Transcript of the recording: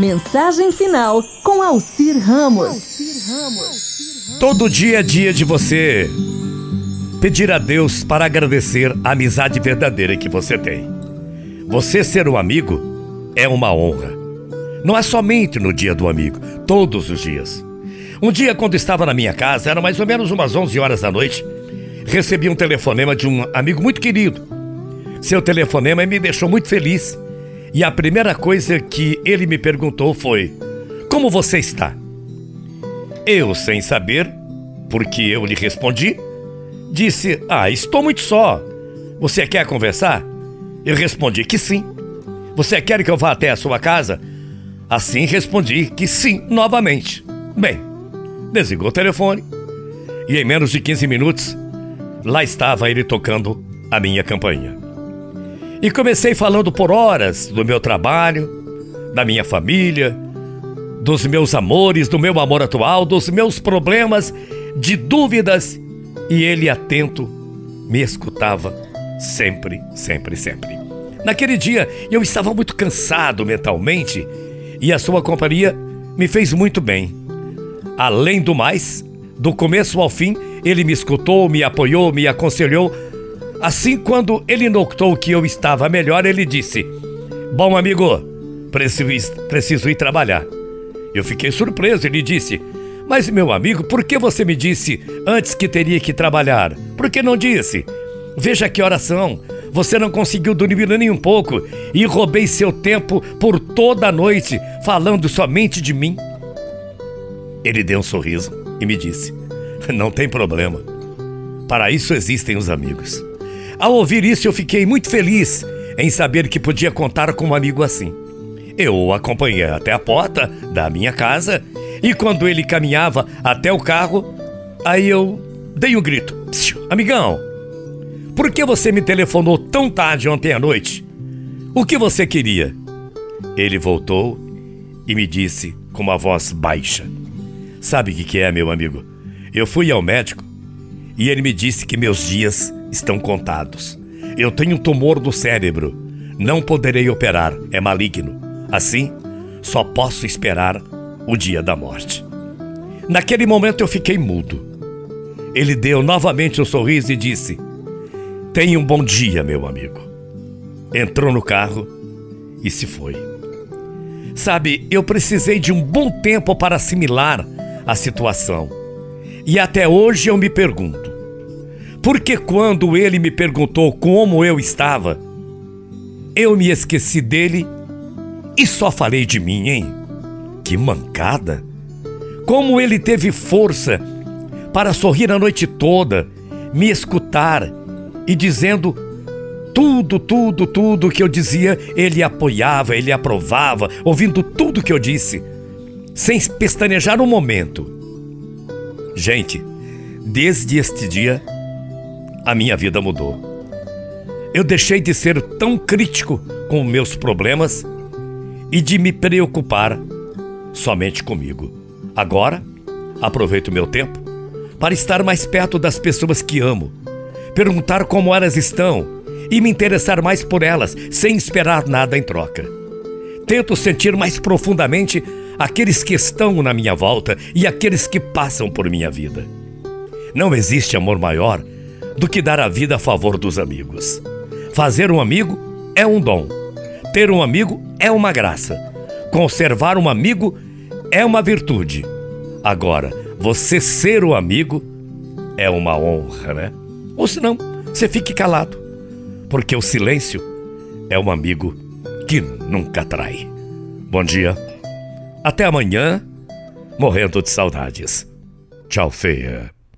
Mensagem final com Alcir Ramos. Todo dia é dia de você pedir a Deus para agradecer a amizade verdadeira que você tem. Você ser um amigo é uma honra. Não é somente no dia do amigo, todos os dias. Um dia, quando estava na minha casa, era mais ou menos umas 11 horas da noite, recebi um telefonema de um amigo muito querido. Seu telefonema me deixou muito feliz. E a primeira coisa que ele me perguntou foi: Como você está? Eu, sem saber, porque eu lhe respondi, disse: Ah, estou muito só. Você quer conversar? Eu respondi que sim. Você quer que eu vá até a sua casa? Assim respondi que sim, novamente. Bem, desligou o telefone e em menos de 15 minutos, lá estava ele tocando a minha campainha. E comecei falando por horas do meu trabalho, da minha família, dos meus amores, do meu amor atual, dos meus problemas, de dúvidas, e ele atento me escutava Sempre, sempre, sempre. Naquele dia eu estava muito cansado mentalmente e a sua companhia me fez muito bem. Além do mais, do começo ao fim, ele me escutou, me apoiou, me aconselhou. Assim, quando ele notou que eu estava melhor, ele disse: Bom amigo, preciso, preciso ir trabalhar. Eu fiquei surpreso. Ele disse: Mas, meu amigo, por que você me disse antes que teria que trabalhar? Por que não disse? Veja que oração. Você não conseguiu dormir nem um pouco e roubei seu tempo por toda a noite falando somente de mim. Ele deu um sorriso e me disse: Não tem problema. Para isso existem os amigos. Ao ouvir isso, eu fiquei muito feliz em saber que podia contar com um amigo assim. Eu o acompanhei até a porta da minha casa e quando ele caminhava até o carro, aí eu dei um grito: Amigão, por que você me telefonou tão tarde ontem à noite? O que você queria? Ele voltou e me disse com uma voz baixa: Sabe o que, que é, meu amigo? Eu fui ao médico e ele me disse que meus dias estão contados. Eu tenho um tumor no cérebro. Não poderei operar, é maligno. Assim, só posso esperar o dia da morte. Naquele momento eu fiquei mudo. Ele deu novamente um sorriso e disse: Tenha um bom dia, meu amigo. Entrou no carro e se foi. Sabe, eu precisei de um bom tempo para assimilar a situação. E até hoje eu me pergunto: por que quando ele me perguntou como eu estava, eu me esqueci dele e só falei de mim, hein? Que mancada! Como ele teve força para sorrir a noite toda, me escutar e dizendo tudo, tudo, tudo que eu dizia, ele apoiava, ele aprovava, ouvindo tudo que eu disse, sem pestanejar um momento. Gente, desde este dia, a minha vida mudou. Eu deixei de ser tão crítico com meus problemas e de me preocupar somente comigo. Agora, aproveito meu tempo para estar mais perto das pessoas que amo perguntar como elas estão e me interessar mais por elas, sem esperar nada em troca. Tento sentir mais profundamente aqueles que estão na minha volta e aqueles que passam por minha vida. Não existe amor maior do que dar a vida a favor dos amigos. Fazer um amigo é um dom. Ter um amigo é uma graça. Conservar um amigo é uma virtude. Agora, você ser o um amigo é uma honra, né? Ou senão, você fique calado, porque o silêncio é um amigo que nunca trai. Bom dia, até amanhã, morrendo de saudades. Tchau, feia.